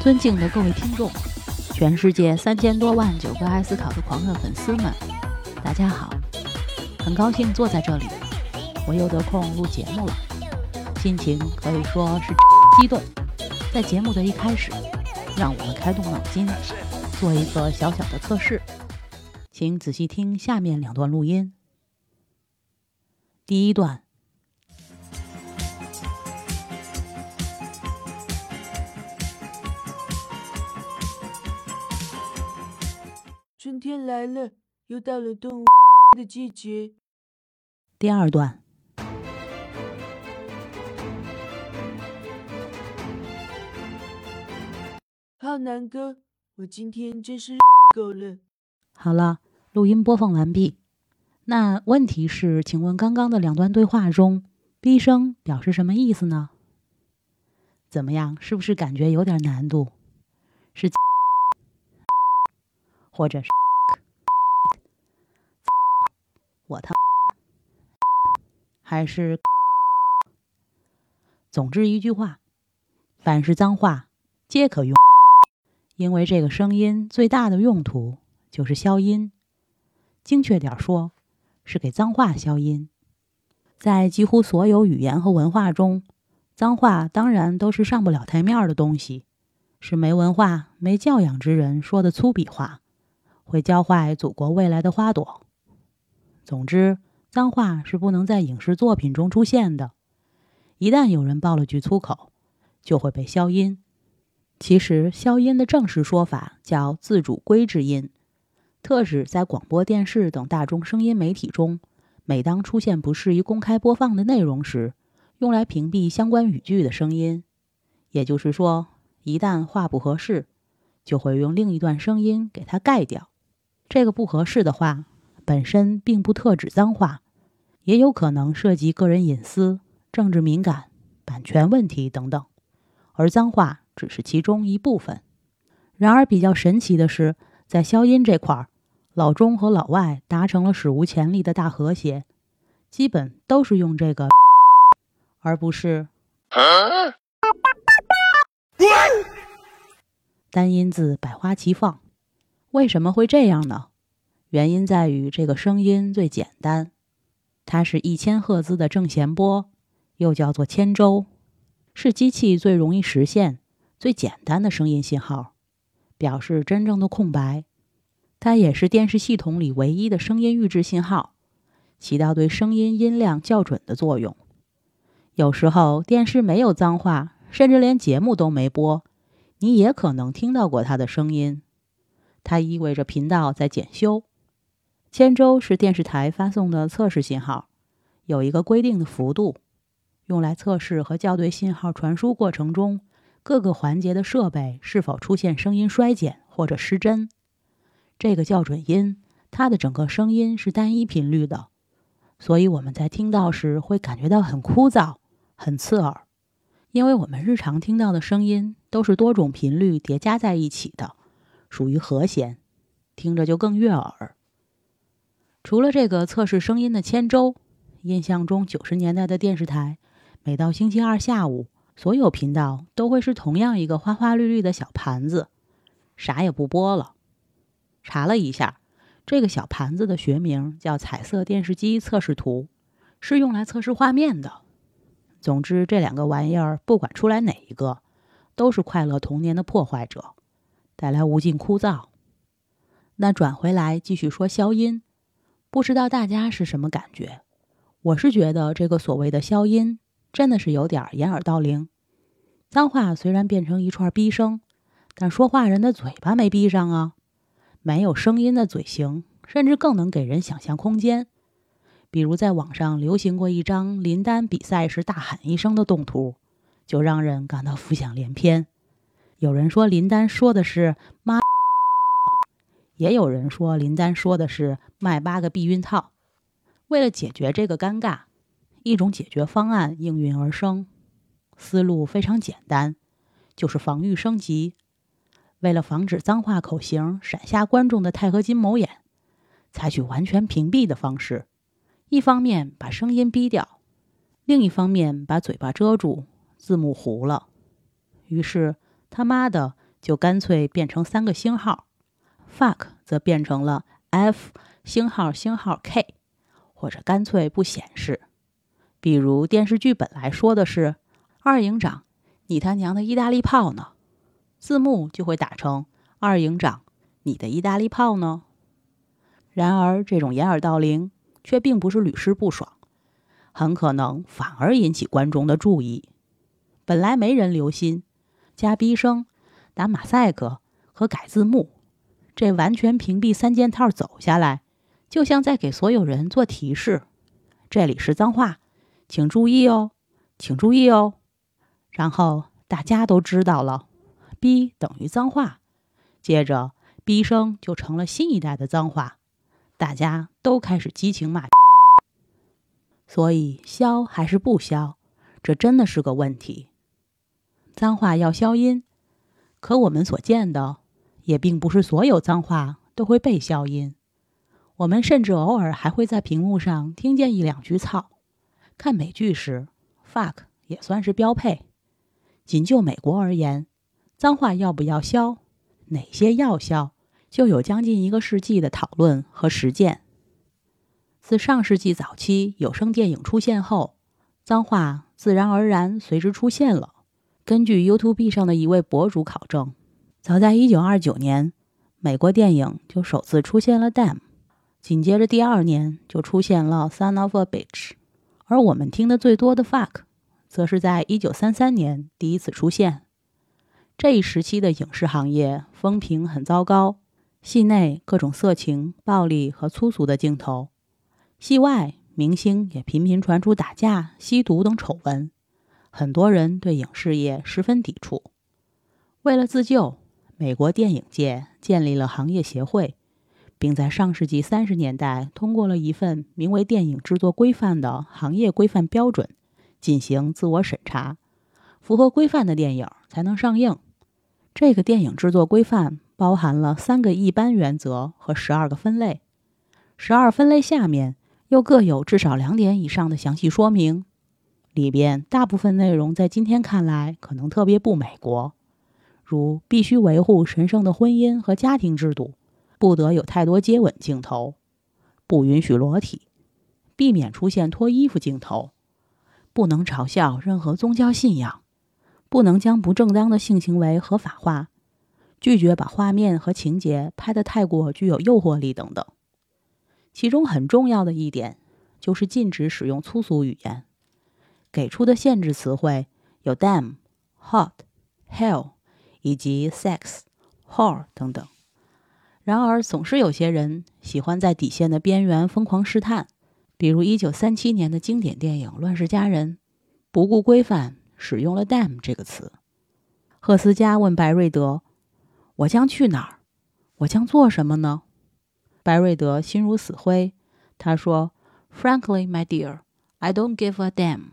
尊敬的各位听众，全世界三千多万九个爱思考的狂热粉丝们，大家好！很高兴坐在这里，我又得空录节目了，心情可以说是激动。在节目的一开始，让我们开动脑筋，做一个小小的测试，请仔细听下面两段录音。第一段。春天来了，又到了动物的季节。第二段，浩南哥，我今天真是 够了。好了，录音播放完毕。那问题是，请问刚刚的两段对话中，B 声表示什么意思呢？怎么样，是不是感觉有点难度？是。或者是我他还是，总之一句话，凡是脏话皆可用，因为这个声音最大的用途就是消音，精确点说，是给脏话消音。在几乎所有语言和文化中，脏话当然都是上不了台面的东西，是没文化、没教养之人说的粗鄙话。会教坏祖国未来的花朵。总之，脏话是不能在影视作品中出现的。一旦有人爆了句粗口，就会被消音。其实，消音的正式说法叫自主规制音，特指在广播电视等大众声音媒体中，每当出现不适宜公开播放的内容时，用来屏蔽相关语句的声音。也就是说，一旦话不合适，就会用另一段声音给它盖掉。这个不合适的话，本身并不特指脏话，也有可能涉及个人隐私、政治敏感、版权问题等等，而脏话只是其中一部分。然而，比较神奇的是，在消音这块儿，老中和老外达成了史无前例的大和谐，基本都是用这个，而不是单音字百花齐放。为什么会这样呢？原因在于这个声音最简单，它是一千赫兹的正弦波，又叫做千周，是机器最容易实现、最简单的声音信号，表示真正的空白。它也是电视系统里唯一的声音预制信号，起到对声音音量校准的作用。有时候电视没有脏话，甚至连节目都没播，你也可能听到过它的声音。它意味着频道在检修。千周是电视台发送的测试信号，有一个规定的幅度，用来测试和校对信号传输过程中各个环节的设备是否出现声音衰减或者失真。这个校准音，它的整个声音是单一频率的，所以我们在听到时会感觉到很枯燥、很刺耳，因为我们日常听到的声音都是多种频率叠加在一起的。属于和弦，听着就更悦耳。除了这个测试声音的千周，印象中九十年代的电视台，每到星期二下午，所有频道都会是同样一个花花绿绿的小盘子，啥也不播了。查了一下，这个小盘子的学名叫彩色电视机测试图，是用来测试画面的。总之，这两个玩意儿不管出来哪一个，都是快乐童年的破坏者。带来无尽枯燥。那转回来继续说消音，不知道大家是什么感觉？我是觉得这个所谓的消音真的是有点掩耳盗铃。脏话虽然变成一串逼声，但说话人的嘴巴没闭上啊。没有声音的嘴型，甚至更能给人想象空间。比如在网上流行过一张林丹比赛时大喊一声的动图，就让人感到浮想联翩。有人说林丹说的是妈，也有人说林丹说的是卖八个避孕套。为了解决这个尴尬，一种解决方案应运而生，思路非常简单，就是防御升级。为了防止脏话口型闪瞎观众的钛合金眸眼，采取完全屏蔽的方式，一方面把声音逼掉，另一方面把嘴巴遮住，字幕糊了。于是。他妈的，就干脆变成三个星号，fuck 则变成了 f 星号星号 k，或者干脆不显示。比如电视剧本来说的是“二营长，你他娘的意大利炮呢”，字幕就会打成“二营长，你的意大利炮呢”。然而，这种掩耳盗铃却并不是屡试不爽，很可能反而引起观众的注意。本来没人留心，加逼声。打马赛克和改字幕，这完全屏蔽三件套走下来，就像在给所有人做提示：这里是脏话，请注意哦，请注意哦。然后大家都知道了，B 等于脏话，接着 B 声就成了新一代的脏话，大家都开始激情骂。所以消还是不消，这真的是个问题。脏话要消音。可我们所见的，也并不是所有脏话都会被消音。我们甚至偶尔还会在屏幕上听见一两句“操”。看美剧时，“fuck” 也算是标配。仅就美国而言，脏话要不要消，哪些要消，就有将近一个世纪的讨论和实践。自上世纪早期有声电影出现后，脏话自然而然随之出现了。根据 YouTube 上的一位博主考证，早在1929年，美国电影就首次出现了 “damn”，紧接着第二年就出现了 “son of a bitch”，而我们听的最多的 “fuck”，则是在1933年第一次出现。这一时期的影视行业风评很糟糕，戏内各种色情、暴力和粗俗的镜头，戏外明星也频频传出打架、吸毒等丑闻。很多人对影视业十分抵触。为了自救，美国电影界建立了行业协会，并在上世纪三十年代通过了一份名为《电影制作规范》的行业规范标准，进行自我审查。符合规范的电影才能上映。这个电影制作规范包含了三个一般原则和十二个分类，十二分类下面又各有至少两点以上的详细说明。里边大部分内容在今天看来可能特别不美国，如必须维护神圣的婚姻和家庭制度，不得有太多接吻镜头，不允许裸体，避免出现脱衣服镜头，不能嘲笑任何宗教信仰，不能将不正当的性行为合法化，拒绝把画面和情节拍得太过具有诱惑力等等。其中很重要的一点就是禁止使用粗俗语言。给出的限制词汇有 damn、hot、hell 以及 sex、whore 等等。然而，总是有些人喜欢在底线的边缘疯狂试探，比如1937年的经典电影《乱世佳人》，不顾规范使用了 damn 这个词。赫斯加问白瑞德：“我将去哪儿？我将做什么呢？”白瑞德心如死灰，他说：“Frankly, my dear, I don't give a damn。”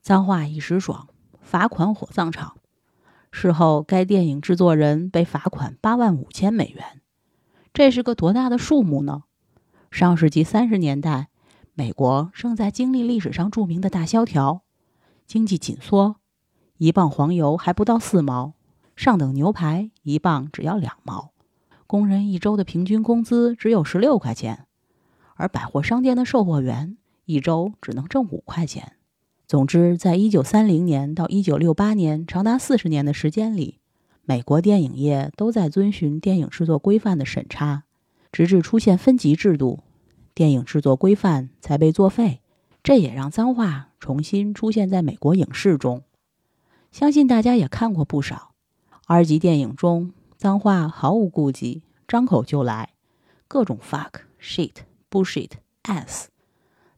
脏话一时爽，罚款火葬场。事后，该电影制作人被罚款八万五千美元。这是个多大的数目呢？上世纪三十年代，美国正在经历历史上著名的大萧条，经济紧缩，一磅黄油还不到四毛，上等牛排一磅只要两毛，工人一周的平均工资只有十六块钱，而百货商店的售货员一周只能挣五块钱。总之，在一九三零年到一九六八年长达四十年的时间里，美国电影业都在遵循电影制作规范的审查，直至出现分级制度，电影制作规范才被作废。这也让脏话重新出现在美国影视中。相信大家也看过不少 R 级电影中，脏话毫无顾忌，张口就来，各种 fuck、shit、bullshit、ass。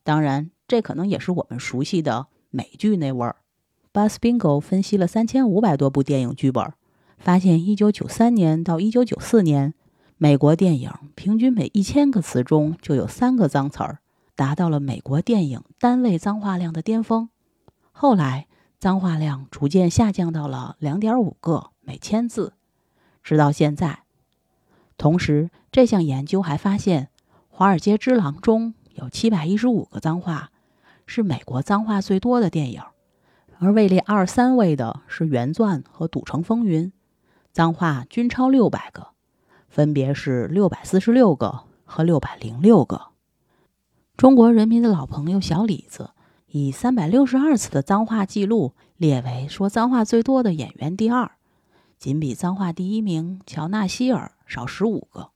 当然，这可能也是我们熟悉的。美剧那味儿，Bus Bingo 分析了三千五百多部电影剧本，发现一九九三年到一九九四年，美国电影平均每一千个词中就有三个脏词儿，达到了美国电影单位脏话量的巅峰。后来，脏话量逐渐下降到了两点五个每千字，直到现在。同时，这项研究还发现，《华尔街之狼》中有七百一十五个脏话。是美国脏话最多的电影，而位列二三位的是《原钻》和《赌城风云》，脏话均超六百个，分别是六百四十六个和六百零六个。中国人民的老朋友小李子以三百六十二次的脏话记录列为说脏话最多的演员第二，仅比脏话第一名乔纳希尔少十五个。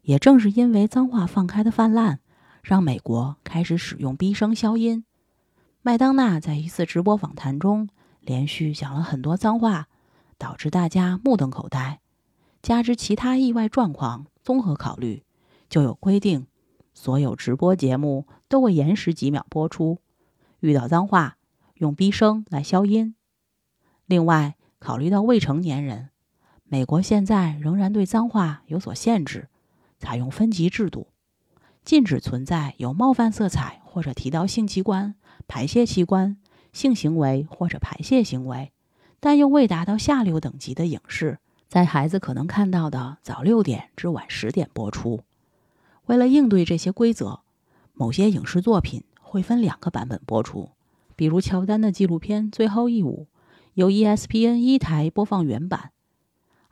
也正是因为脏话放开的泛滥，让美国开始使用逼声消音。麦当娜在一次直播访谈中连续讲了很多脏话。导致大家目瞪口呆，加之其他意外状况，综合考虑，就有规定，所有直播节目都会延时几秒播出，遇到脏话用逼声来消音。另外，考虑到未成年人，美国现在仍然对脏话有所限制，采用分级制度，禁止存在有冒犯色彩或者提到性器官、排泄器官、性行为或者排泄行为。但又未达到下流等级的影视，在孩子可能看到的早六点至晚十点播出。为了应对这些规则，某些影视作品会分两个版本播出，比如乔丹的纪录片《最后一舞》，由 ESPN 一台播放原版，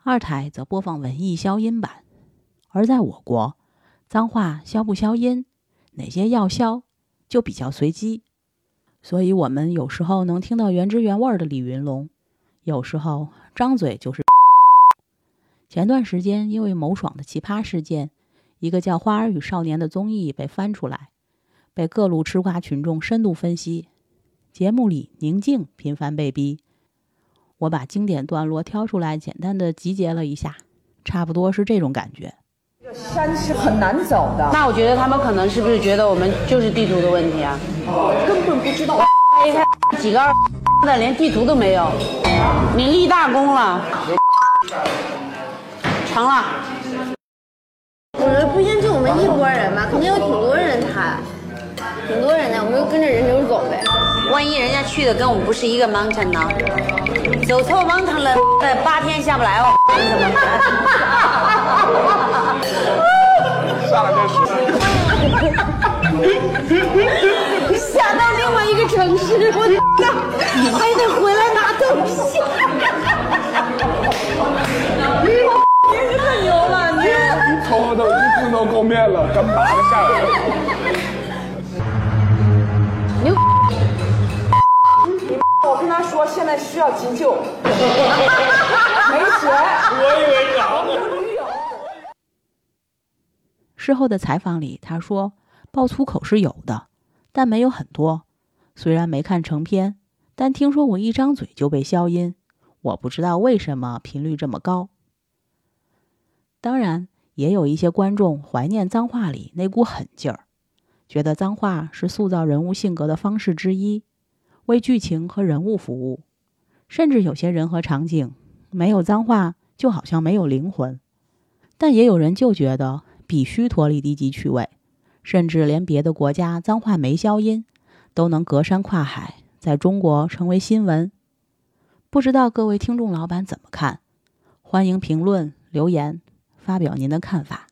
二台则播放文艺消音版。而在我国，脏话消不消音，哪些要消，就比较随机，所以我们有时候能听到原汁原味的李云龙。有时候张嘴就是。前段时间因为某爽的奇葩事件，一个叫《花儿与少年》的综艺被翻出来，被各路吃瓜群众深度分析。节目里宁静频繁被逼，我把经典段落挑出来，简单的集结了一下，差不多是这种感觉。这山是很难走的，那我觉得他们可能是不是觉得我们就是地图的问题啊？根本不知道。几个二的连地图都没有，你立大功了，成了。我觉得不一定就我们一拨人吧，肯定有挺多人他，挺多人的，我们就跟着人流走呗。万一人家去的跟我们不是一个 mountain 呢？走错 mountain 了，八天下不来哦。怎么办？下到另外一个城市，我的还得回来拿东西。你太牛了，你头都一子都够面了，干嘛下来？说，现在需要急救，没钱。我以为呢。事后的采访里，他说爆粗口是有的。但没有很多，虽然没看成片，但听说我一张嘴就被消音，我不知道为什么频率这么高。当然，也有一些观众怀念脏话里那股狠劲儿，觉得脏话是塑造人物性格的方式之一，为剧情和人物服务。甚至有些人和场景没有脏话，就好像没有灵魂。但也有人就觉得必须脱离低级趣味。甚至连别的国家脏话没消音，都能隔山跨海，在中国成为新闻。不知道各位听众老板怎么看？欢迎评论留言，发表您的看法。